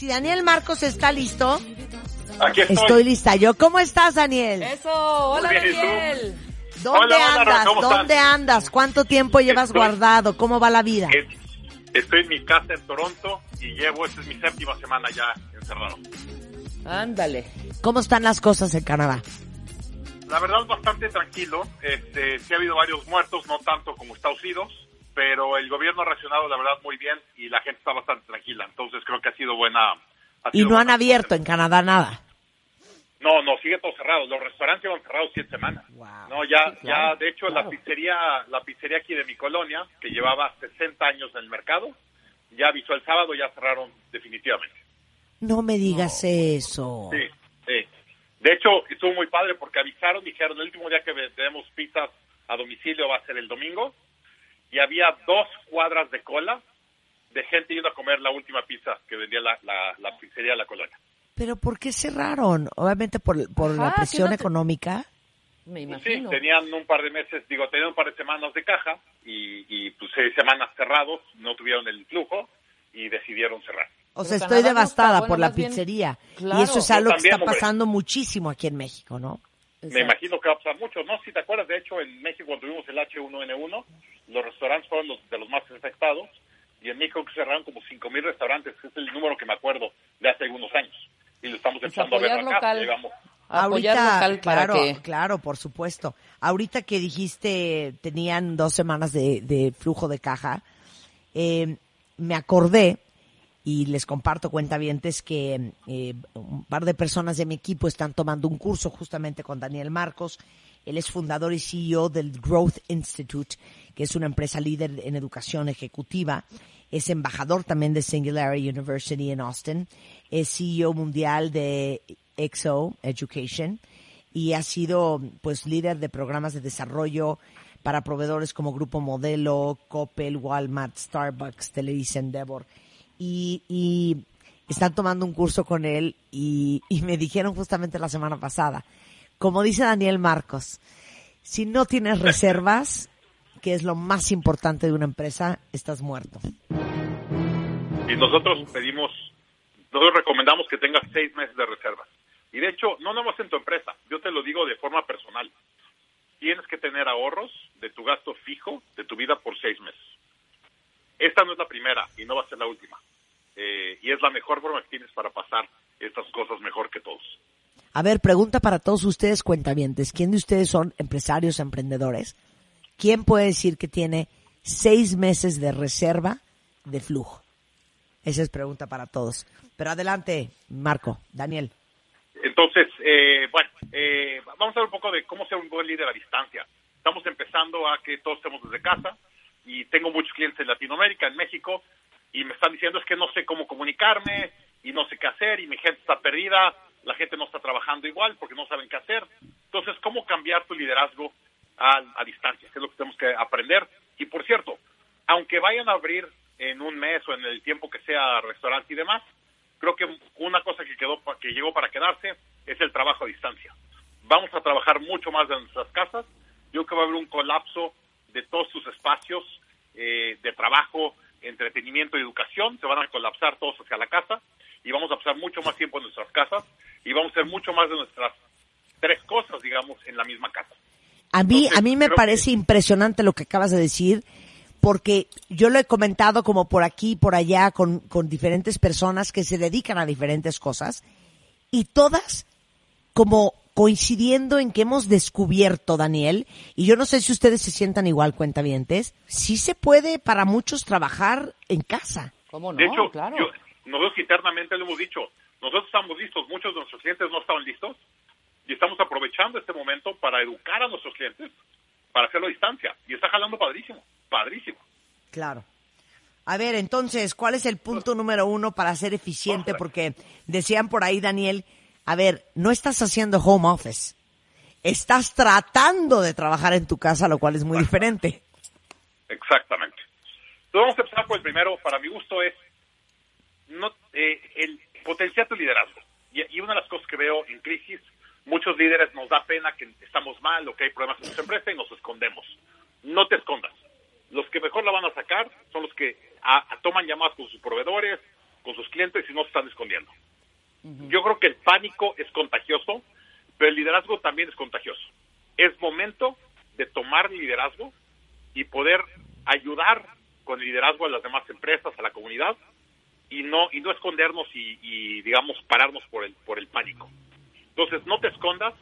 Si Daniel Marcos está listo, Aquí estoy. estoy lista yo. ¿Cómo estás, Daniel? Eso, hola. Daniel. ¿Dónde Hola, hola, andas? ¿Dónde andas? ¿Cuánto tiempo llevas Estoy- guardado? ¿Cómo va la vida? Estoy en mi casa en Toronto y llevo, esta es mi séptima semana ya encerrado. Ándale. ¿Cómo están las cosas en Canadá? La verdad es bastante tranquilo. Este, sí ha habido varios muertos, no tanto como Estados Unidos, pero el gobierno ha reaccionado la verdad muy bien y la gente está bastante tranquila. Entonces creo que ha sido buena. ha Y no han abierto en Canadá nada. No, no, sigue todo cerrado. Los restaurantes llevan cerrados siete semanas. Wow. No, ya, Sí, claro, ya, de hecho, claro. la pizzería, la pizzería aquí de mi colonia, que llevaba 60 años en el mercado, ya avisó el sábado, ya cerraron definitivamente. No me digas eso. Sí, sí. De hecho, estuvo muy padre porque avisaron, dijeron, el último día que vendemos pizzas a domicilio va a ser el domingo, y había dos cuadras de cola de gente yendo a comer la última pizza que vendía la, la, la pizzería de la colonia. ¿Pero por qué cerraron? Obviamente por, por la Ajá, presión ¿qué no te- económica. Me Pues sí, imagino. tenían un par de meses, digo, tenían un par de semanas de caja y, y pues seis semanas cerrados, no tuvieron el flujo y decidieron cerrar. O sea, estoy no está- devastada bueno, por la más bien- pizzería. Y Claro. eso es algo que también, está hombre. pasando muchísimo aquí en México, ¿no? Me Exacto. imagino que va a pasar mucho, ¿no? Si te acuerdas, de hecho, en México cuando tuvimos el H1N1, los restaurantes fueron los de los más afectados y en México que cerraron como 5.000 restaurantes, que es el número que me acuerdo de hace algunos años. Y lo estamos Pues empezando a ver acá, local para claro, que... claro, por supuesto. Ahorita que dijiste tenían dos semanas de, de flujo de caja, eh, me acordé y les comparto cuentavientes que eh, un par de personas de mi equipo están tomando un curso justamente con Daniel Marcos. Él es fundador y CEO del Growth Institute, que es una empresa líder en educación ejecutiva. Es embajador también de Singularity University en Austin. Es CEO mundial de EXO Education y ha sido pues líder de programas de desarrollo para proveedores como Grupo Modelo, Coppel, Walmart, Starbucks, Televisa Endeavor. Y, y están tomando un curso con él y, y me dijeron justamente la semana pasada, como dice Daniel Marcos, si no tienes reservas, que es lo más importante de una empresa, estás muerto. Y nosotros pedimos, nosotros recomendamos que tengas seis meses de reservas. Y de hecho, no nomás en tu empresa, yo te lo digo de forma personal. Tienes que tener ahorros de tu gasto fijo de tu vida por seis meses. Esta no es la primera y no va a ser la última. Eh, y es la mejor forma que tienes para pasar estas cosas mejor que todos. A ver, pregunta para todos ustedes cuentavientes. ¿Quién de ustedes son empresarios, emprendedores? ¿Quién puede decir que tiene seis meses de reserva de flujo? Esa es pregunta para todos. Pero adelante, Marco, Daniel. Entonces, eh, bueno, eh, vamos a hablar un poco de cómo ser un buen líder a distancia. Estamos empezando a que todos estemos desde casa y tengo muchos clientes en Latinoamérica, en México, y me están diciendo es que no sé cómo comunicarme y no sé qué hacer y mi gente está perdida, la gente no está trabajando igual porque no saben qué hacer. Entonces, ¿cómo cambiar tu liderazgo a, a distancia? Que es lo que tenemos que aprender. Y por cierto, aunque vayan a abrir en un mes o en el tiempo que sea restaurante y demás, creo que una cosa que quedó que llegó para quedarse es el trabajo a distancia. Vamos a trabajar mucho más en nuestras casas. Yo creo que va a haber un colapso de todos tus espacios eh, de trabajo, entretenimiento y educación. Se van a colapsar todos hacia la casa y vamos a pasar mucho más tiempo en nuestras casas y vamos a hacer mucho más de nuestras tres cosas, digamos, en la misma casa. A mí, Entonces, a mí me parece que- impresionante lo que acabas de decir, porque yo lo he comentado como por aquí, por allá, con, con diferentes personas que se dedican a diferentes cosas, y todas como coincidiendo en que hemos descubierto, Daniel, y yo no sé si ustedes se sientan igual, cuentavientes, sí se puede para muchos trabajar en casa. ¿Cómo no? De hecho, claro. yo- nosotros internamente lo hemos dicho, nosotros estamos listos, muchos de nuestros clientes no estaban listos y estamos aprovechando este momento para educar a nuestros clientes, para hacerlo a distancia. Y está jalando padrísimo, padrísimo. Claro. A ver, entonces, ¿cuál es el punto número uno para ser eficiente? Porque decían por ahí, Daniel, a ver, no estás haciendo home office. Estás tratando de trabajar en tu casa, lo cual es muy diferente. Exactamente. Entonces vamos a empezar por el primero, para mi gusto es no, eh, el potenciar tu liderazgo. Y, y una de las cosas que veo en crisis, muchos líderes nos da pena que estamos mal o que hay problemas en nuestra empresa y nos escondemos. No te escondas. Los que mejor la van a sacar son los que a- a- toman llamadas con sus proveedores, con sus clientes y no se están escondiendo. escondiendo. Yo creo que el pánico es contagioso, pero el liderazgo también es contagioso. Es momento de tomar liderazgo y poder ayudar con el liderazgo a las demás empresas, a la comunidad, y no y no escondernos y, y, digamos pararnos por el por el pánico. Entonces no te escondas,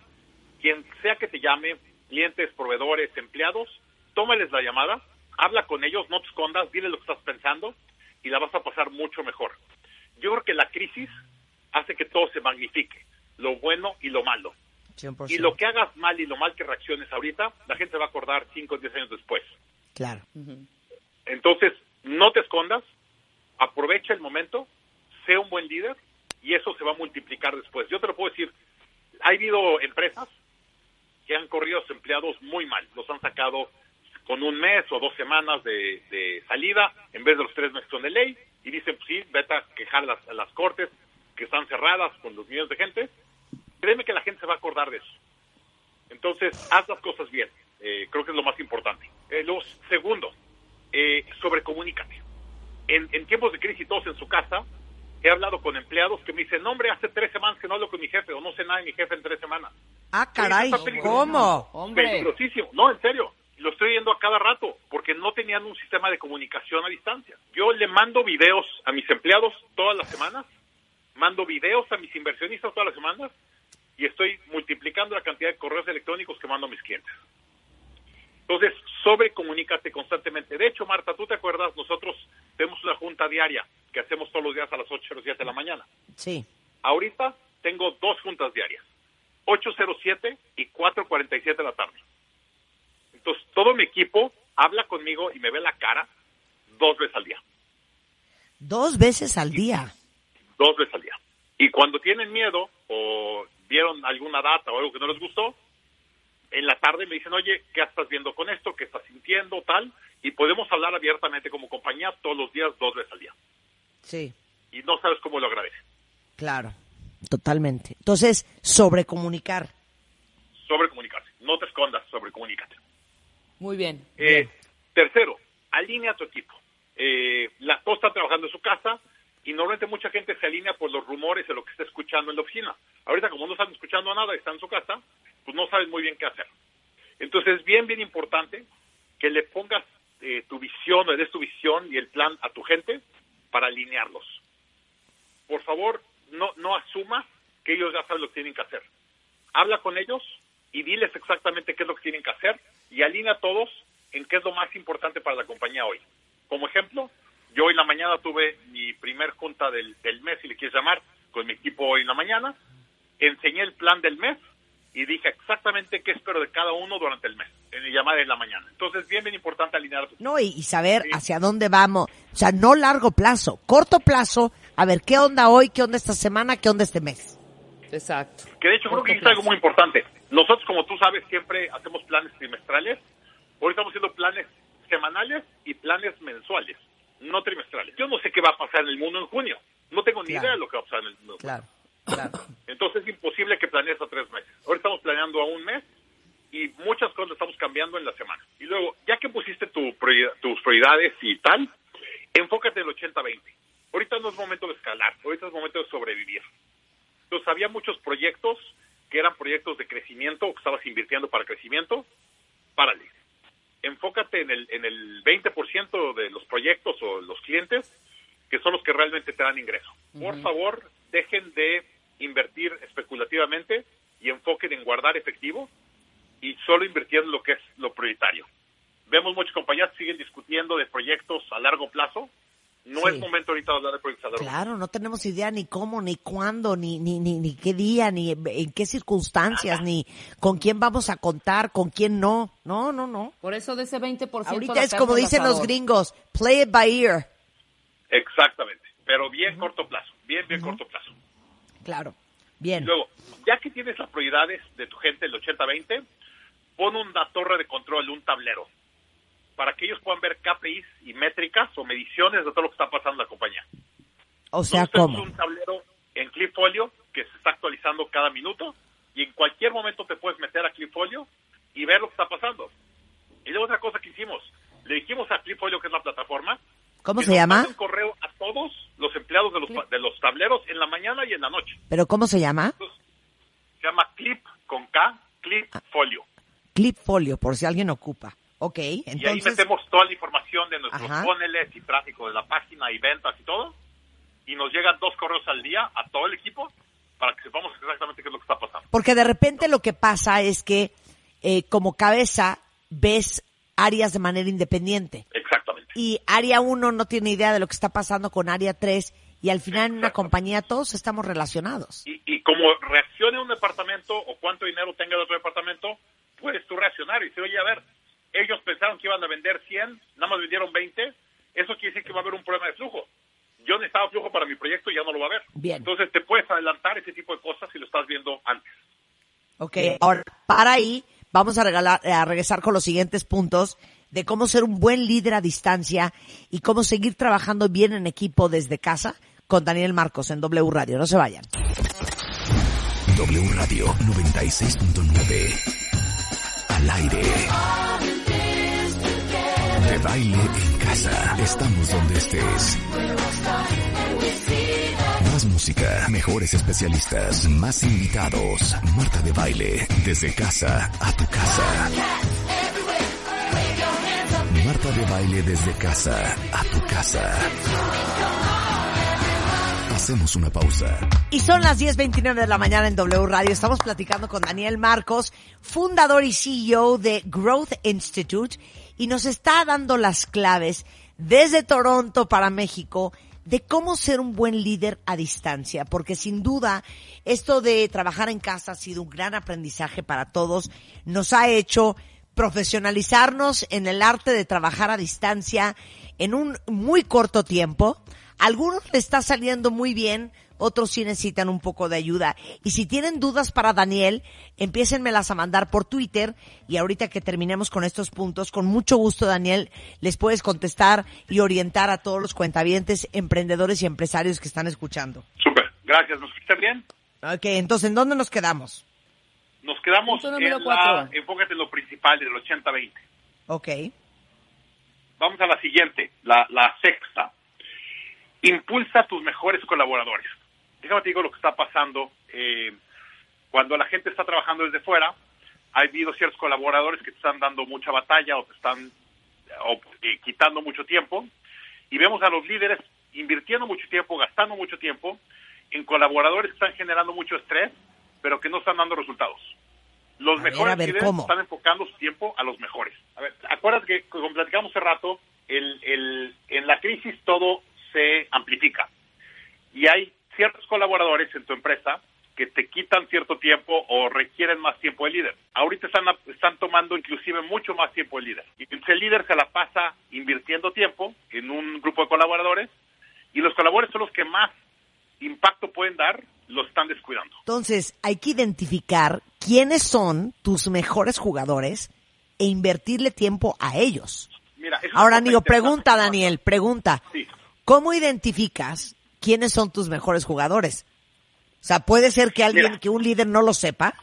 quien sea que te llame, clientes, proveedores, empleados, tómales la llamada, habla con ellos, no te escondas, dile lo que estás pensando y la vas a pasar mucho mejor. Yo creo que la crisis hace que todo se magnifique, lo bueno y lo malo. 100%. Y lo que hagas mal y lo mal que reacciones ahorita, la gente va a acordar 5 o 10 años después. Claro. Entonces, no te escondas, aprovecha el momento, sé un buen líder y eso se va a multiplicar después. Yo te lo puedo decir, ha habido empresas que han corrido a sus empleados muy mal, los han sacado con un mes o dos semanas de, de salida en vez de los tres meses de ley y dicen, pues sí, vete a quejar las, a las cortes que están cerradas con los millones de gente. Créeme que la gente se va a acordar de eso. Entonces, haz las cosas bien. Eh, creo que es lo más importante. Eh, lo segundo, eh, sobrecomunícate. En, en tiempos de crisis, todos en su casa, he hablado con empleados que me dicen, no, hombre, hace tres semanas que no hablo con mi jefe o no sé nada de mi jefe en tres semanas. Ah, caray. ¿cómo? Hombre. Peligrosísimo. No, en serio. Lo estoy viendo a cada rato porque no tenían un sistema de comunicación a distancia. Yo le mando videos a mis empleados todas las semanas, mando videos a mis inversionistas todas las semanas y estoy multiplicando la cantidad de correos electrónicos que mando a mis clientes. Entonces, sobrecomunícate constantemente. De hecho, Marta, tú te acuerdas, nosotros tenemos una junta diaria que hacemos todos los días a las 8 o las 7 de la mañana. Sí. Ahorita tengo dos juntas diarias, 8.07 y 4.47 de la tarde. Entonces, todo mi equipo habla conmigo y me ve la cara dos veces al día. Dos veces al día. Dos veces al día. Y cuando tienen miedo o vieron alguna data o algo que no les gustó, en la tarde me dicen, oye, ¿qué estás viendo con esto? ¿Qué estás sintiendo? Tal. Y podemos hablar abiertamente como compañía todos los días, dos veces al día. Sí, Y no sabes cómo lo agradece. claro. Totalmente. Entonces, sobrecomunicar. Sobrecomunicarse. No te escondas, sobrecomunícate. Muy bien. Eh, tercero, alinea a tu equipo. Eh, la todos están trabajando en su casa y normalmente mucha gente se alinea por los rumores de lo que está escuchando en la oficina. Ahorita como no están escuchando nada están en su casa, pues no saben muy bien qué hacer. Entonces es bien, bien importante que le pongas eh, tu visión, le des tu visión y el plan a tu gente para alinearlos. Por favor, no, no asumas que ellos ya saben lo que tienen que hacer. Habla con ellos y diles exactamente qué es lo que tienen que hacer y alinea a todos en qué es lo más importante para la compañía hoy. Como ejemplo, yo hoy en la mañana tuve mi primer junta del, del mes, si le quieres llamar, con mi equipo hoy en la mañana. Enseñé el plan del mes y dije exactamente qué espero de cada uno durante el mes, en mi llamada de la mañana. Entonces, bien, bien importante alinear No, y, y saber hacia dónde vamos. O sea, no largo plazo, corto plazo. A ver, ¿qué onda hoy? ¿Qué onda esta semana? ¿Qué onda este mes? Exacto. Que de hecho creo que es algo muy importante. Nosotros, como tú sabes, siempre hacemos planes trimestrales. Hoy estamos haciendo planes semanales y planes mensuales, no trimestrales. Yo no sé qué va a pasar en el mundo en junio. No tengo ni Claro. idea de lo que va a pasar en el mundo. Claro, claro. Entonces es imposible que planees a tres meses. Ahora estamos planeando a un mes y muchas cosas estamos cambiando en la semana. Y luego, ya que pusiste tu priori- tus prioridades y tal, enfócate en el 80-20. Ahorita no es momento de escalar, ahorita es momento de sobrevivir. Entonces había muchos proyectos que eran proyectos de crecimiento, que estabas invirtiendo para crecimiento, párale. Enfócate en el, en el 20% de los proyectos o los clientes que son los que realmente te dan ingreso. Por favor, dejen de invertir especulativamente y enfoquen en guardar efectivo y solo invirtiendo en lo que es lo prioritario. Vemos muchas compañías que siguen discutiendo de proyectos a largo plazo. No Sí. es momento ahorita de hablar de proyectos a largo plazo. Claro, no tenemos idea ni cómo, ni cuándo, ni, ni, ni, ni qué día, ni en qué circunstancias, ni con quién vamos a contar, con quién no. No, no, no. Por eso de ese 20% Ahorita es como dicen los gringos, play it by ear. Exactamente, pero bien corto plazo, bien, bien corto plazo. Claro. Bien. Luego, ya que tienes las prioridades de tu gente, el 80-20, pon una torre de control, un tablero, para que ellos puedan ver KPIs y métricas o mediciones de todo lo que está pasando en la compañía. O sea, Nosotros tenemos ¿cómo? un tablero en Clipfolio que se está actualizando cada minuto y en cualquier momento te puedes meter a Clipfolio y ver lo que está pasando. Y luego otra cosa que hicimos, le dijimos a Clipfolio, que es la plataforma, ¿Cómo que se nos llama? un correo a todos los empleados de los, de los tableros en la mañana y en la noche. ¿Pero cómo se llama? Se llama Clip con K, Clip Folio. Clip Folio, por si alguien ocupa. Ok, Y ahí entonces... metemos toda la información de nuestros Ajá. funnels y tráfico de la página y ventas y todo. Y nos llegan dos correos al día a todo el equipo para que sepamos exactamente qué es lo que está pasando. Porque de repente lo que pasa es que eh, como cabeza ves áreas de manera independiente. Exactamente. Y área 1 no tiene idea de lo que está pasando con área 3 y al final en una compañía todos estamos relacionados. Y, y como reaccione un departamento o cuánto dinero tenga el otro departamento, puedes tú reaccionar y decir, oye, a ver, ellos pensaron que iban a vender 100, nada más vendieron 20, eso quiere decir que va a haber un problema de flujo. Yo necesitaba flujo para mi proyecto y ya no lo va a haber. Bien. Entonces te puedes adelantar ese tipo de cosas si lo estás viendo antes. Ok, ahora para ahí vamos a, regalar, a regresar con los siguientes puntos de cómo ser un buen líder a distancia y cómo seguir trabajando bien en equipo desde casa con Daniel Marcos en W Radio. No se vayan. W Radio 96.9. Al aire. De baile en casa. Estamos donde estés. Más música, mejores especialistas, más invitados. Marta de baile, desde casa a tu casa. Marta de baile desde casa a tu casa. Hacemos una pausa. Y son las 10.29 de la mañana en W Radio. Estamos platicando con Daniel Marcos, fundador y CEO de Growth Institute, y nos está dando las claves desde Toronto para México de cómo ser un buen líder a distancia, porque sin duda esto de trabajar en casa ha sido un gran aprendizaje para todos. Nos ha hecho profesionalizarnos en el arte de trabajar a distancia en un muy corto tiempo. Algunos le está saliendo muy bien, otros sí necesitan un poco de ayuda. Y si tienen dudas para Daniel, empiécenmelas a mandar por Twitter y ahorita que terminemos con estos puntos, con mucho gusto Daniel, les puedes contestar y orientar a todos los cuentavientes, emprendedores y empresarios que están escuchando. Súper, gracias. ¿Nos escuchan bien? Ok, entonces, ¿en dónde nos quedamos? Nos quedamos en la, enfócate en lo principal del 80-20. Ok. Vamos a la siguiente, la, la sexta. Impulsa a tus mejores colaboradores. Déjame te digo lo que está pasando. eh, cuando la gente está trabajando desde fuera, ha habido ciertos colaboradores que te están dando mucha batalla o te están o, eh, quitando mucho tiempo. Y vemos a los líderes invirtiendo mucho tiempo, gastando mucho tiempo en colaboradores que están generando mucho estrés, pero que no están dando resultados. Los A mejores ver, líderes ¿cómo? están enfocando su tiempo a los mejores. A ver, acuérdate que, como platicamos hace rato, el, el, en la crisis todo se amplifica. Y hay ciertos colaboradores en tu empresa que te quitan cierto tiempo o requieren más tiempo de líder. Ahorita están, están tomando inclusive mucho más tiempo de líder. Y el líder se la pasa invirtiendo tiempo en un grupo de colaboradores y los colaboradores son los que más impacto pueden dar, los están descuidando. Entonces, hay que identificar quiénes son tus mejores jugadores e invertirle tiempo a ellos. Mira, Ahora, interesante. pregunta, Daniel, pregunta. Sí. ¿Cómo identificas quiénes son tus mejores jugadores? O sea, puede ser que alguien, Mira. que un líder no lo sepa.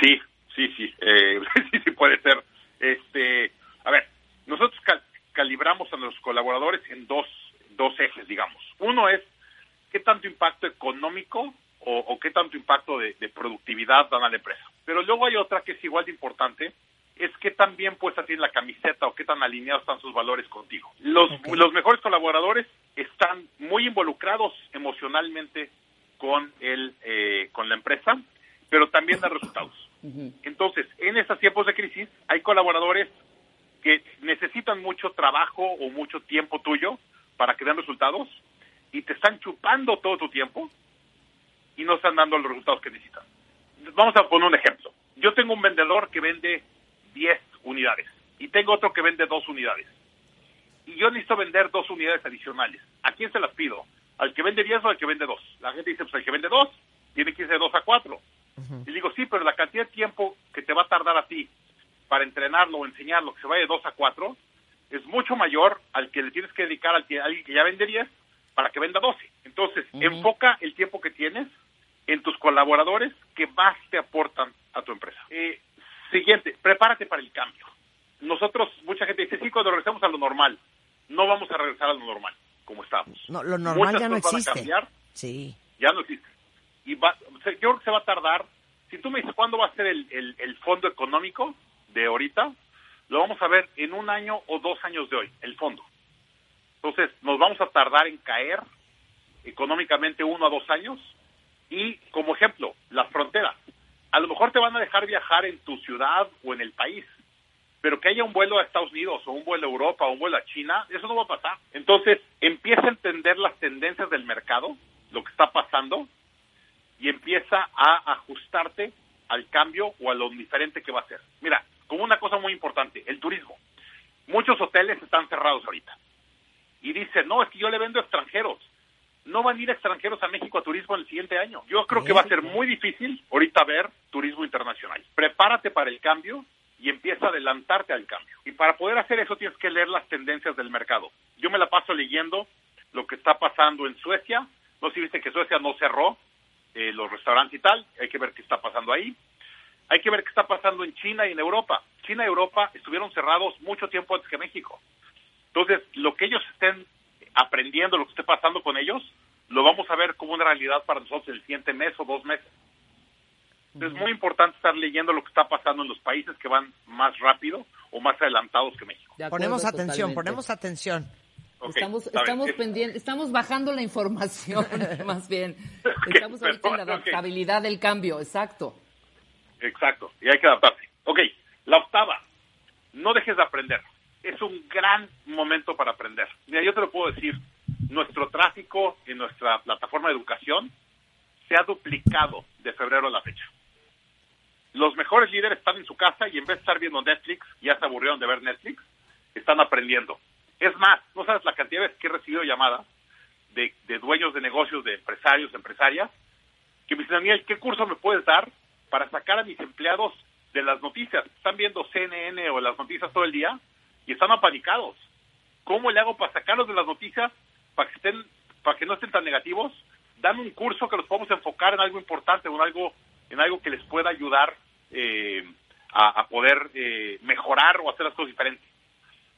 Sí, sí, sí, eh, sí, sí puede ser. Este, a ver, nosotros cal- calibramos a nuestros colaboradores en dos, dos ejes, digamos. Uno es qué tanto impacto económico o, o qué tanto impacto de, de productividad dan a la empresa. Pero luego hay otra que es igual de importante, es qué tan bien puesta tiene la camiseta o qué tan alineados están sus valores contigo. Los, los mejores colaboradores están muy involucrados emocionalmente con el, eh, con la empresa, pero también dan resultados. Entonces, en estos tiempos de crisis, hay colaboradores que necesitan mucho trabajo o mucho tiempo tuyo para que den resultados y te están chupando todo tu tiempo y no están dando los resultados que necesitan. Vamos a poner un ejemplo. Yo tengo un vendedor que vende 10 unidades y tengo otro que vende 2 unidades. Y yo necesito vender dos unidades adicionales. ¿A quién se las pido? ¿Al que vende 10 o al que vende 2? La gente dice, pues el que vende 2 tiene que irse de 2 a 4. Y digo, sí, pero la cantidad de tiempo que te va a tardar a ti para entrenarlo o enseñarlo, que se vaya de 2 a 4, es mucho mayor al que le tienes que dedicar al que, a alguien que ya vende 10 para que venda 12. Entonces, enfoca el tiempo que tienes en tus colaboradores que más te aportan a tu empresa. Eh, siguiente, prepárate para el cambio. Nosotros, mucha gente dice, sí, cuando regresemos a lo normal, no vamos a regresar a lo normal, como estábamos. No, lo normal Muchas ya no cosas van a existe. cambiar. Sí. ya no existe. Y va, yo creo que se va a tardar. Si tú me dices cuándo va a ser el, el, el fondo económico de ahorita, lo vamos a ver en un año o dos años de hoy, el fondo. Entonces, nos vamos a tardar en caer económicamente uno a dos años. Y como ejemplo, las fronteras. A lo mejor te van a dejar viajar en tu ciudad o en el país, pero que haya un vuelo a Estados Unidos o un vuelo a Europa o un vuelo a China, eso no va a pasar. Entonces, empieza a entender las tendencias del mercado, lo que está pasando, y empieza a ajustarte al cambio o a lo diferente que va a ser. Mira, como una cosa muy importante, el turismo. Muchos hoteles están cerrados ahorita. Y dicen, no, es que yo le vendo a extranjeros. No van a ir extranjeros a México a turismo el siguiente año. Yo creo que va a ser muy difícil ahorita ver turismo internacional. Prepárate para el cambio y empieza a adelantarte al cambio. Y para poder hacer eso tienes que leer las tendencias del mercado. Yo me la paso leyendo lo que está pasando en Suecia. No sé si viste que Suecia no cerró eh, los restaurantes y tal. Hay que ver qué está pasando ahí. Hay que ver qué está pasando en China y en Europa. China y Europa estuvieron cerrados mucho tiempo antes que México. Entonces, lo que ellos estén aprendiendo, lo que esté pasando con ellos, lo vamos a ver como una realidad para nosotros el siguiente mes o dos meses. Es muy importante estar leyendo lo que está pasando en los países que van más rápido o más adelantados que México. Acuerdo, Ponemos atención, totalmente. ponemos atención. Estamos estamos Es- pendientes, estamos bajando la información, más bien. Estamos ahorita en la adaptabilidad del cambio, exacto. Exacto, y hay que adaptarse. Ok, la octava, no dejes de aprender. Es un gran momento para aprender. Mira, yo te lo puedo decir, nuestro tráfico en nuestra plataforma de educación se ha duplicado de febrero a la fecha. Los mejores líderes están en su casa y en vez de estar viendo Netflix, ya se aburrieron de ver Netflix, están aprendiendo. Es más, no sabes la cantidad de veces que he recibido llamadas de, de dueños de negocios, de empresarios, empresarias, que me dicen, Daniel, ¿qué curso me puedes dar para sacar a mis empleados de las noticias? Están viendo CNN o las noticias todo el día y están apanicados. ¿Cómo le hago para sacarlos de las noticias para que estén, para que no estén tan negativos? Dame un curso que los podamos enfocar en algo importante, en algo, en algo que les pueda ayudar eh, a, a poder eh, mejorar o hacer las cosas diferentes.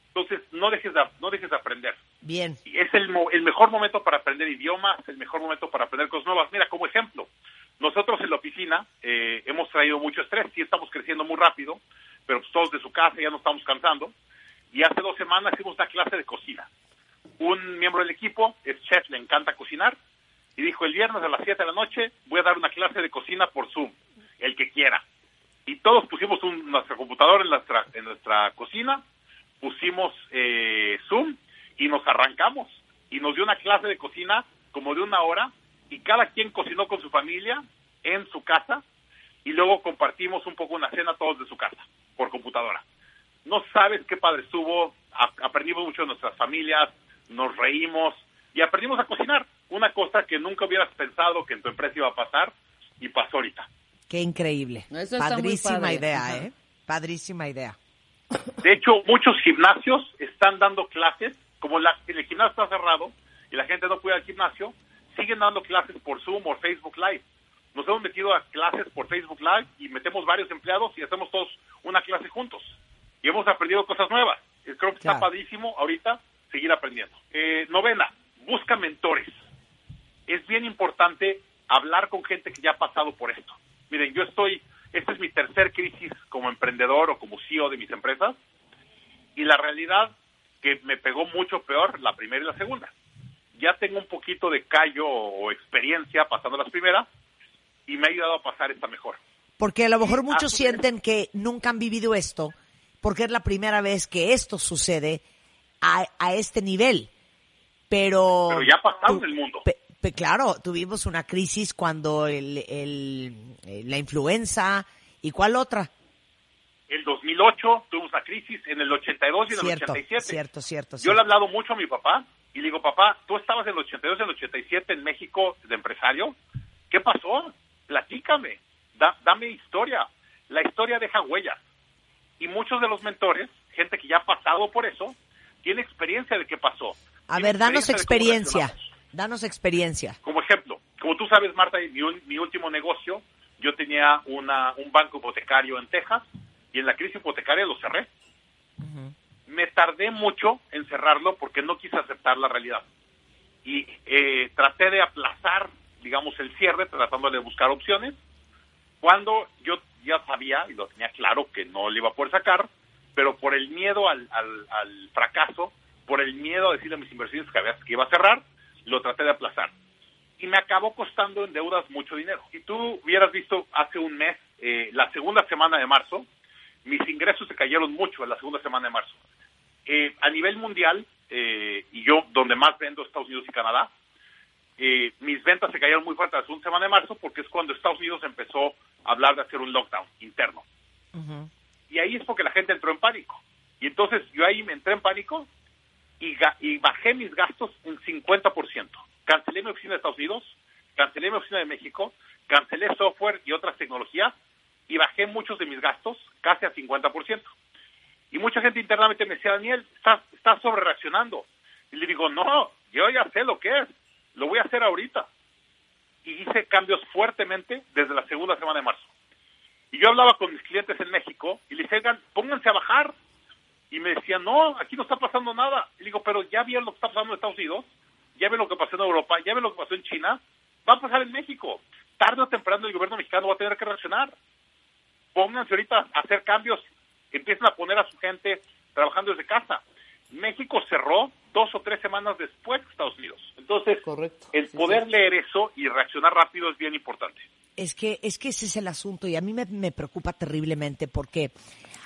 Entonces, no dejes de, no dejes de aprender. Bien. Es el, el mejor momento para aprender idiomas, el mejor momento para aprender cosas nuevas. Mira, como ejemplo, nosotros en la oficina eh, hemos traído mucho estrés, sí estamos creciendo muy rápido, pero pues todos de su casa ya nos estamos cansando. Y hace dos semanas hicimos una clase de cocina. Un miembro del equipo es chef, le encanta cocinar, y dijo, el viernes a las 7 de la noche voy a dar una clase de cocina por Zoom, el que quiera. Y todos pusimos un, nuestra computadora en nuestra, en nuestra cocina, pusimos eh, Zoom y nos arrancamos. Y nos dio una clase de cocina como de una hora y cada quien cocinó con su familia en su casa y luego compartimos un poco una cena todos de su casa por computadora. No sabes qué padre estuvo, a- aprendimos mucho de nuestras familias, nos reímos y aprendimos a cocinar, una cosa que nunca hubieras pensado que en tu empresa iba a pasar y pasó ahorita. Qué increíble. Eso Padrísima idea, Ajá. ¿eh? Padrísima idea. De hecho, muchos gimnasios están dando clases, como la- el gimnasio está cerrado y la gente no puede ir al gimnasio, siguen dando clases por Zoom o Facebook Live. Nos hemos metido a clases por Facebook Live y metemos varios empleados y hacemos todos una clase juntos. Y hemos aprendido cosas nuevas. Creo que está Claro. padrísimo ahorita seguir aprendiendo. Eh, novena, busca mentores. Es bien importante hablar con gente que ya ha pasado por esto. Miren, yo estoy, esta es mi tercer crisis como emprendedor o como CEO de mis empresas y la realidad que me pegó mucho peor la primera y la segunda. Ya tengo un poquito de callo o experiencia pasando las primeras y me ha ayudado a pasar esta mejor. Porque a lo mejor muchos sienten que nunca han vivido esto, porque es la primera vez que esto sucede a, a este nivel. Pero, Pero ya ha pasado en el mundo. pe- pe- claro, tuvimos una crisis cuando el, el- eh, la influenza y cuál otra. El 2008 tuvimos una crisis, en el 82 y en el Cierto, 87. cierto, cierto. Yo cierto. le he hablado mucho a mi papá y le digo, papá, tú estabas en el 82 y en el 87 en México de empresario. ¿Qué pasó? Platícame, da- dame historia. La historia deja huellas. Y muchos de los mentores, gente que ya ha pasado por eso, tiene experiencia de qué pasó. A ver, danos experiencia. reaccionamos. Danos experiencia. Como ejemplo, como tú sabes, Marta, mi, mi último negocio, yo tenía una, un banco hipotecario en Texas y en la crisis hipotecaria lo cerré. Me tardé mucho en cerrarlo porque no quise aceptar la realidad. y eh, traté de aplazar, digamos, el cierre, tratando de buscar opciones, cuando yo ya sabía y lo tenía claro que no le iba a poder sacar, pero por el miedo al, al, fracaso, por el miedo a decirle a mis inversiones que, había, que iba a cerrar, lo traté de aplazar. Y me acabó costando en deudas mucho dinero. Si tú hubieras visto hace un mes, eh, la segunda semana de marzo, mis ingresos se cayeron mucho en la segunda semana de marzo. Eh, a nivel mundial, eh, y yo donde más vendo Estados Unidos y Canadá, eh, mis ventas se cayeron muy fuerte la segunda semana de marzo porque es cuando Estados Unidos empezó a hablar de hacer un lockdown interno. Y ahí es porque la gente entró en pánico. Y entonces yo ahí me entré en pánico y, y bajé mis gastos un 50%. Cancelé mi oficina de Estados Unidos, cancelé mi oficina de México, cancelé software y otras tecnologías y bajé muchos de mis gastos casi a 50%. Y mucha gente internamente me decía, Daniel, estás, estás sobre reaccionando. Y le digo, no, yo ya sé lo que es, lo voy a hacer ahorita. Y hice cambios fuertemente desde la segunda semana de marzo. Y yo hablaba con mis clientes en México y les decía, pónganse a bajar. Y me decían, no, aquí no está pasando nada. Y digo, pero ya vieron lo que está pasando en Estados Unidos, ya ven lo que pasó en Europa, ya ven lo que pasó en China, va a pasar en México. Tarde o temprano el gobierno mexicano va a tener que reaccionar pónganse ahorita a hacer cambios, empiecen a poner a su gente trabajando desde casa. México cerró dos o tres semanas después de Estados Unidos. Entonces, el poder leer eso y reaccionar rápido es bien importante. Es que, es que ese es el asunto y a mí me, preocupa terriblemente porque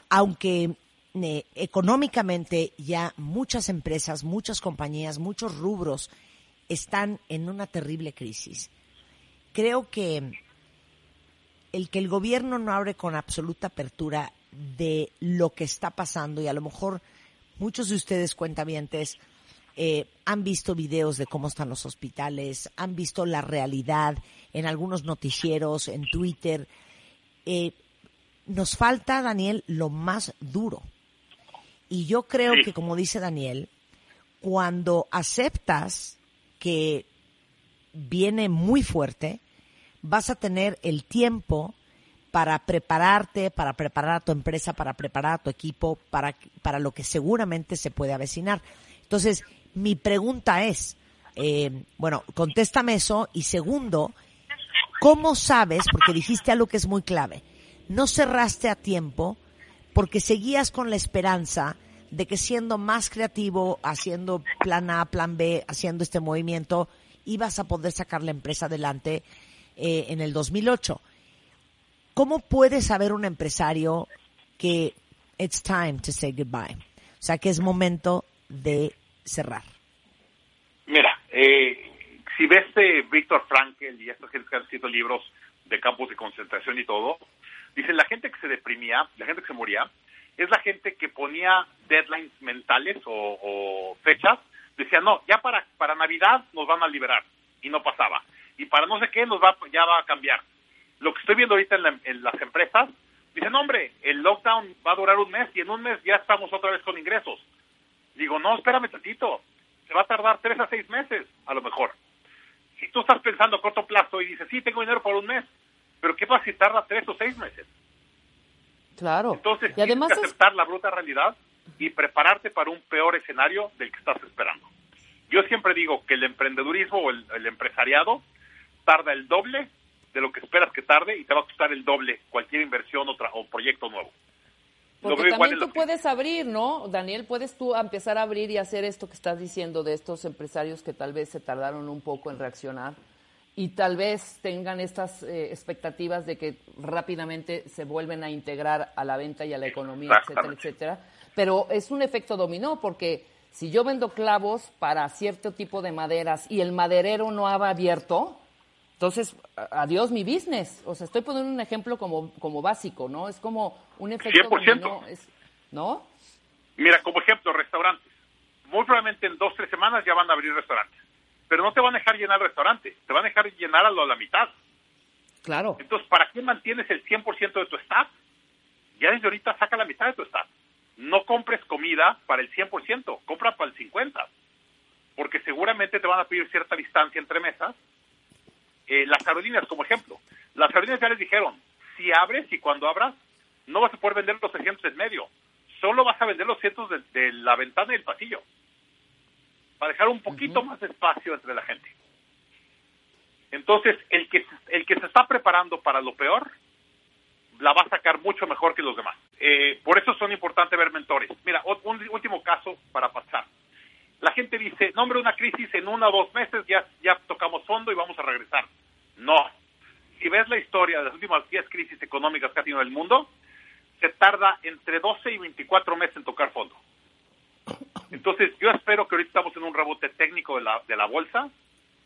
aunque eh, económicamente ya muchas empresas, muchas compañías, muchos rubros están en una terrible crisis, creo que el que el gobierno no abre con absoluta apertura de lo que está pasando y a lo mejor muchos de ustedes cuentavientes eh, han visto videos de cómo están los hospitales, han visto la realidad en algunos noticieros, en Twitter. Eh, nos falta, Daniel, lo más duro. Y yo creo que, como dice Daniel, cuando aceptas que viene muy fuerte, vas a tener el tiempo para prepararte, para preparar a tu empresa, para preparar a tu equipo, para, para lo que seguramente se puede avecinar. Entonces, mi pregunta es, eh, bueno, contéstame eso y segundo, ¿cómo sabes, porque dijiste algo que es muy clave, no cerraste a tiempo porque seguías con la esperanza de que siendo más creativo, haciendo plan A, plan B, haciendo este movimiento, ibas a poder sacar la empresa adelante eh, en el 2008. ¿Cómo puede saber un empresario que it's time to say goodbye? O sea, que es momento de cerrar. Mira, eh, si ves eh, Víctor Frankel y estos que han escrito libros de campos de concentración y todo, dicen la gente que se deprimía, la gente que se moría, es la gente que ponía deadlines mentales o, fechas, decía, no, ya para, para Navidad nos van a liberar, y no pasaba y para no sé qué nos va ya va a cambiar. Lo que estoy viendo ahorita en, las empresas, dicen, hombre, el lockdown va a durar un mes y en un mes ya estamos otra vez con ingresos. Digo, no, espérame tantito, se va a tardar tres a seis meses, a lo mejor. Si tú estás pensando a corto plazo y dices, sí, tengo dinero para un mes, pero ¿qué pasa si tarda tres o seis meses? Claro. Entonces, y además tienes que aceptar la bruta realidad y prepararte para un peor escenario del que estás esperando. Yo siempre digo que el emprendedurismo o el empresariado tarda el doble de lo que esperas que tarde y te va a costar el doble cualquier inversión o, o proyecto nuevo. Porque también tú puedes abrir, ¿no? Daniel, puedes tú empezar a abrir y hacer esto que estás diciendo de estos empresarios que tal vez se tardaron un poco en reaccionar y tal vez tengan estas eh, expectativas de que rápidamente se vuelven a integrar a la venta y a la economía, etcétera, etcétera. Pero es un efecto dominó porque si yo vendo clavos para cierto tipo de maderas y el maderero no ha abierto, entonces, adiós mi business. O sea, estoy poniendo un ejemplo como, como básico, ¿no? Es como un efecto 100%. ¿no? Mira, como ejemplo, restaurantes. Muy probablemente en dos, tres semanas ya van a abrir restaurantes. Pero no te van a dejar llenar el restaurante, te van a dejar llenar a, lo, a la mitad. Claro. Entonces, ¿para qué mantienes el 100% de tu staff? Ya desde ahorita saca la mitad de tu staff. No compres comida para el 100%, compra para el 50%. Porque seguramente te van a pedir cierta distancia entre mesas eh, las aerolíneas, como ejemplo. Las aerolíneas ya les dijeron, si abres y cuando abras, no vas a poder vender los asientos en medio. Solo vas a vender los asientos de, la ventana y el pasillo. para dejar un poquito más de espacio entre la gente. Entonces, el que, el que se está preparando para lo peor, la va a sacar mucho mejor que los demás. Eh, por eso son importantes ver mentores. Mira, un último caso para pasar. La gente dice, no hombre, una crisis en uno o dos meses, ya, ya tocamos fondo y vamos a regresar. No. Si ves la historia de las últimas 10 crisis económicas que ha tenido el mundo, se tarda entre 12 y 24 meses en tocar fondo. Entonces, yo espero que ahorita estamos en un rebote técnico de la, de la bolsa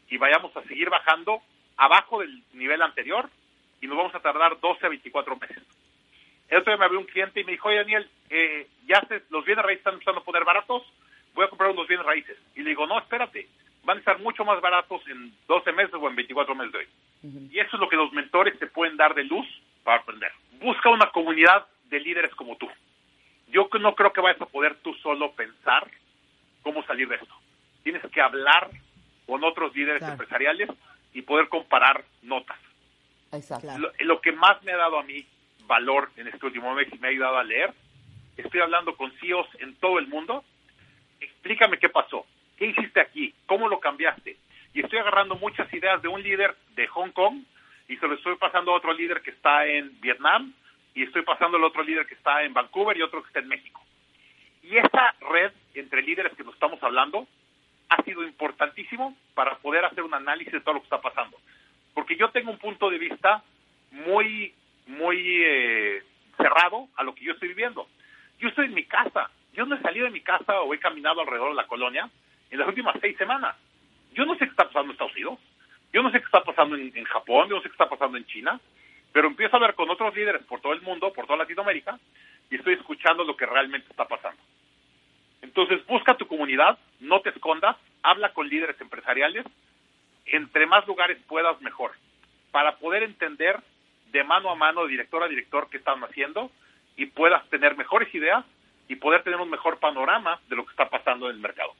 y vayamos a seguir bajando abajo del nivel anterior y nos vamos a tardar 12 a 24 meses. El otro día me abrió un cliente y me dijo, oye Daniel, eh, ya se, los bienes raíces están empezando a poner baratos, voy a comprar unos bienes raíces. Y le digo, no, espérate, van a estar mucho más baratos en 12 meses o en 24 meses de hoy. Y eso es lo que los mentores te pueden dar de luz para aprender. Busca una comunidad de líderes como tú. Yo no creo que vayas a poder tú solo pensar cómo salir de esto. Tienes que hablar con otros líderes empresariales y poder comparar notas. Lo, que más me ha dado a mí valor en este último mes y me ha ayudado a leer, estoy hablando con CEOs en todo el mundo. Explícame qué pasó, qué hiciste aquí, cómo lo cambiaste. Y estoy agarrando muchas ideas de un líder de Hong Kong y se lo estoy pasando a otro líder que está en Vietnam y estoy pasando al otro líder que está en Vancouver y otro que está en México. Y esa red entre líderes que nos estamos hablando ha sido importantísimo para poder hacer un análisis de todo lo que está pasando. Porque yo tengo un punto de vista muy, muy eh, cerrado a lo que yo estoy viviendo. Yo estoy en mi casa. Yo no he salido de mi casa o he caminado alrededor de la colonia en las últimas seis semanas. Yo no sé qué está pasando en Estados Unidos. Yo no sé qué está pasando en, Japón. Yo no sé qué está pasando en China. Pero empiezo a hablar con otros líderes por todo el mundo, por toda Latinoamérica, y estoy escuchando lo que realmente está pasando. Entonces, busca tu comunidad, no te escondas, habla con líderes empresariales, entre más lugares puedas, mejor, para poder entender de mano a mano, de director a director, qué están haciendo y puedas tener mejores ideas y poder tener un mejor panorama de lo que está pasando en el mercado.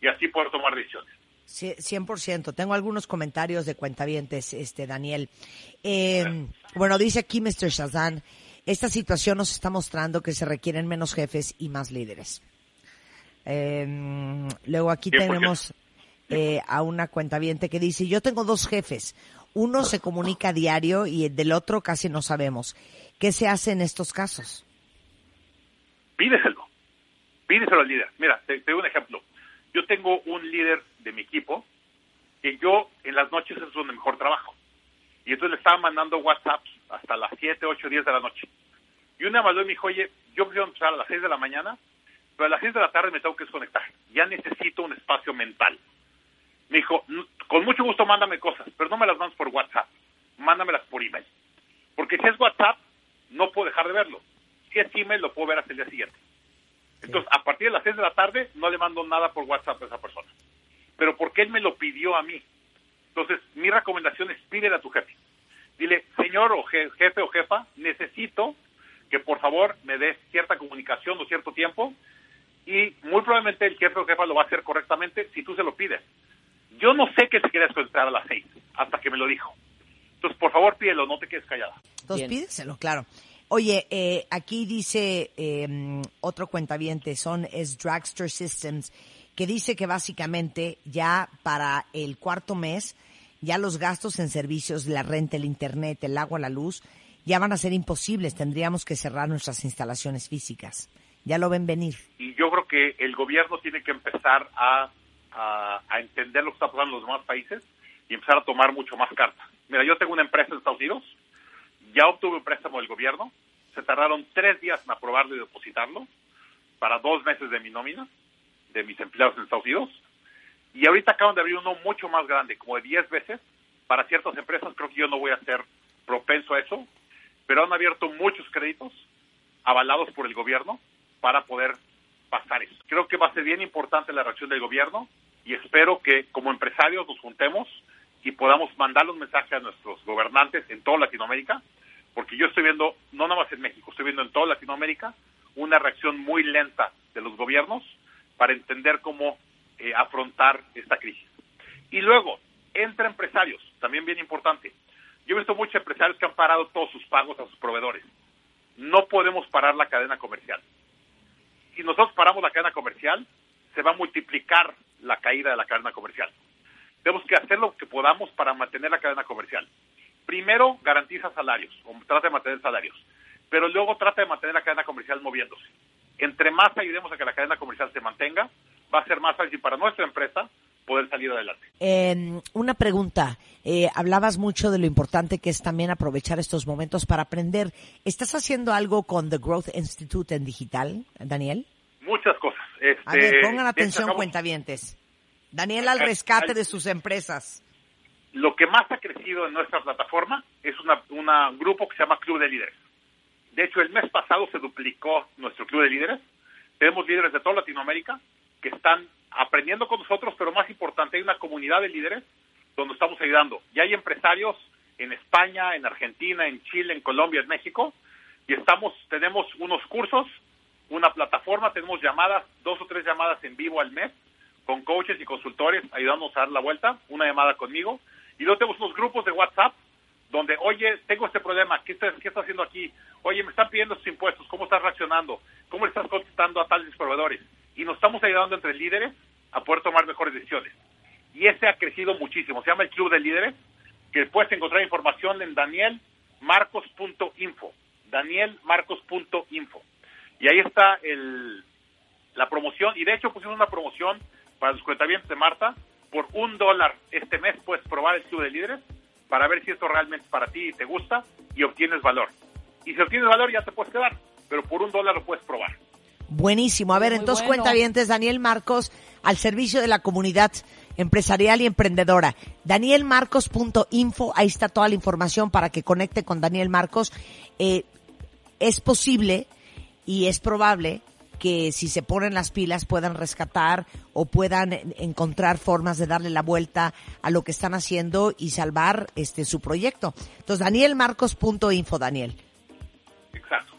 Y así poder tomar decisiones. 100%. Tengo algunos comentarios de cuentavientes, este, Daniel. Eh, bueno, dice aquí Mr. Shazan, esta situación nos está mostrando que se requieren menos jefes y más líderes. Eh, luego aquí tenemos eh, a una cuentaviente que dice, yo tengo dos jefes. Uno se comunica a diario y el del otro casi no sabemos. ¿Qué se hace en estos casos? Pídeselo. Pídeselo al líder. Mira, te, doy un ejemplo. Yo tengo un líder de mi equipo que yo en las noches es donde mejor trabajo. Y entonces le estaba mandando WhatsApp hasta las 7, 8, 10 de la noche. Y una vez me dijo, oye, yo quiero empezar a las 6 de la mañana pero a las 6 de la tarde me tengo que desconectar. Ya necesito un espacio mental. Me dijo, con mucho gusto mándame cosas, pero no me las mandes por WhatsApp, mándamelas por email. Porque si es WhatsApp, no puedo dejar de verlo. Email, lo puedo ver hasta el día siguiente. Entonces, a partir de las 6 de la tarde, no le mando nada por WhatsApp a esa persona. Pero porque él me lo pidió a mí. Entonces, mi recomendación es pídele a tu jefe. Dile, señor o jefe o jefa, necesito que por favor me des cierta comunicación o cierto tiempo y muy probablemente el jefe o jefa lo va a hacer correctamente si tú se lo pides. Yo no sé que se quiere desconectar a las seis, hasta que me lo dijo. Entonces, por favor, pídelo, no te quedes callada. Entonces, pídeselo, claro. Oye, eh, aquí dice eh, otro cuentaviente, son es Dragster Systems, que dice que básicamente ya para el cuarto mes, ya los gastos en servicios, la renta, el internet, el agua, la luz, ya van a ser imposibles. Tendríamos que cerrar nuestras instalaciones físicas ya lo ven venir. Y yo creo que el gobierno tiene que empezar a, a, entender lo que está pasando en los demás países y empezar a tomar mucho más carta. Mira, yo tengo una empresa en Estados Unidos, ya obtuve un préstamo del gobierno, se tardaron tres días en aprobarlo y depositarlo para dos meses de mi nómina, de mis empleados en Estados Unidos, y ahorita acaban de abrir uno mucho más grande, como de diez veces, para ciertas empresas, creo que yo no voy a ser propenso a eso, pero han abierto muchos créditos avalados por el gobierno para poder pasar eso. Creo que va a ser bien importante la reacción del gobierno y espero que como empresarios nos juntemos y podamos mandar un mensaje a nuestros gobernantes en toda Latinoamérica, porque yo estoy viendo, no nada más en México, estoy viendo en toda Latinoamérica una reacción muy lenta de los gobiernos para entender cómo eh, afrontar esta crisis. Y luego, entre empresarios, también bien importante. Yo he visto muchos empresarios que han parado todos sus pagos a sus proveedores. No podemos parar la cadena comercial si nosotros paramos la cadena comercial, se va a multiplicar la caída de la cadena comercial. Tenemos que hacer lo que podamos para mantener la cadena comercial. Primero, garantiza salarios, o trata de mantener salarios, pero luego trata de mantener la cadena comercial moviéndose. Entre más ayudemos a que la cadena comercial se mantenga, va a ser más fácil para nuestra empresa poder salir adelante. Eh, una pregunta. Eh, hablabas mucho de lo importante que es también aprovechar estos momentos para aprender. ¿Estás haciendo algo con The Growth Institute en digital, Daniel? Muchas cosas. a ver, este, pongan atención, cuentavientes. Daniel al rescate de sus empresas. Lo que más ha crecido en nuestra plataforma es un grupo que se llama Club de Líderes. De hecho, el mes pasado se duplicó nuestro Club de Líderes. Tenemos líderes de toda Latinoamérica que están aprendiendo con nosotros, pero más importante, hay una comunidad de líderes donde estamos ayudando. Ya hay empresarios en España, en Argentina, en Chile, en Colombia, en México, y estamos, tenemos unos cursos, una plataforma, tenemos llamadas, dos o tres llamadas en vivo al mes, con coaches y consultores ayudándonos a dar la vuelta, una llamada conmigo, y luego tenemos unos grupos de WhatsApp donde, oye, tengo este problema, ¿qué estás, qué estás haciendo aquí? Oye, me están pidiendo sus impuestos, ¿cómo estás reaccionando? ¿Cómo le estás contestando a tales proveedores? Y nos estamos ayudando entre líderes a poder tomar mejores decisiones. Y ese ha crecido muchísimo. Se llama el Club de Líderes, que puedes encontrar información en danielmarcos.info. Danielmarcos.info. Y ahí está el, la promoción. Y de hecho pusimos una promoción para los cuentavientes de Marta. Por un dólar este mes puedes probar el Club de Líderes para ver si esto realmente es para ti y te gusta y obtienes valor. Y si obtienes valor ya te puedes quedar, pero por un dólar lo puedes probar. Buenísimo. A ver, entonces cuenta bien, Daniel Marcos al servicio de la comunidad empresarial y emprendedora. Danielmarcos.info, ahí está toda la información para que conecte con Daniel Marcos. Eh, es posible y es probable que si se ponen las pilas puedan rescatar o puedan encontrar formas de darle la vuelta a lo que están haciendo y salvar este su proyecto. Entonces, danielmarcos.info, Daniel. Exacto.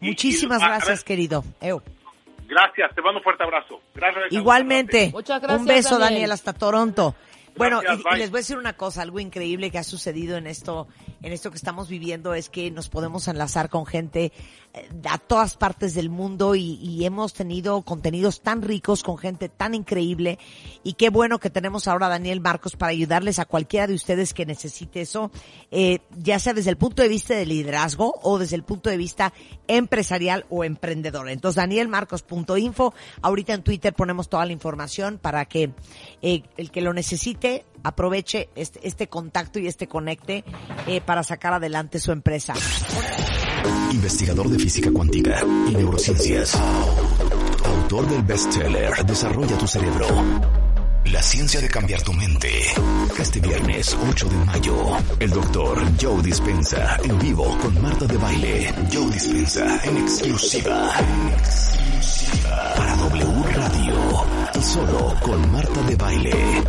Muchísimas gracias, querido. Gracias, te mando un fuerte abrazo. Gracias. Igualmente. Muchas gracias. Un beso, Daniel, hasta Toronto. Bueno, y, les voy a decir una cosa, algo increíble que ha sucedido en esto, en esto que estamos viviendo es que nos podemos enlazar con gente eh, a todas partes del mundo y, hemos tenido contenidos tan ricos con gente tan increíble y qué bueno que tenemos ahora Daniel Marcos para ayudarles a cualquiera de ustedes que necesite eso, eh, ya sea desde el punto de vista de liderazgo o desde el punto de vista empresarial o emprendedor. Entonces, danielmarcos.info, ahorita en Twitter ponemos toda la información para que eh, el que lo necesite aproveche este, este contacto y este conecte eh, para sacar adelante su empresa. Investigador de física cuántica y neurociencias. Autor del bestseller Desarrolla tu cerebro. La ciencia de cambiar tu mente. Este viernes 8 de mayo, el doctor Joe Dispensa en vivo con Marta de Baile. Joe Dispensa en exclusiva. En exclusiva. Para W Radio. Y solo con Marta de Baile.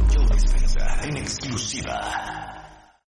En exclusiva.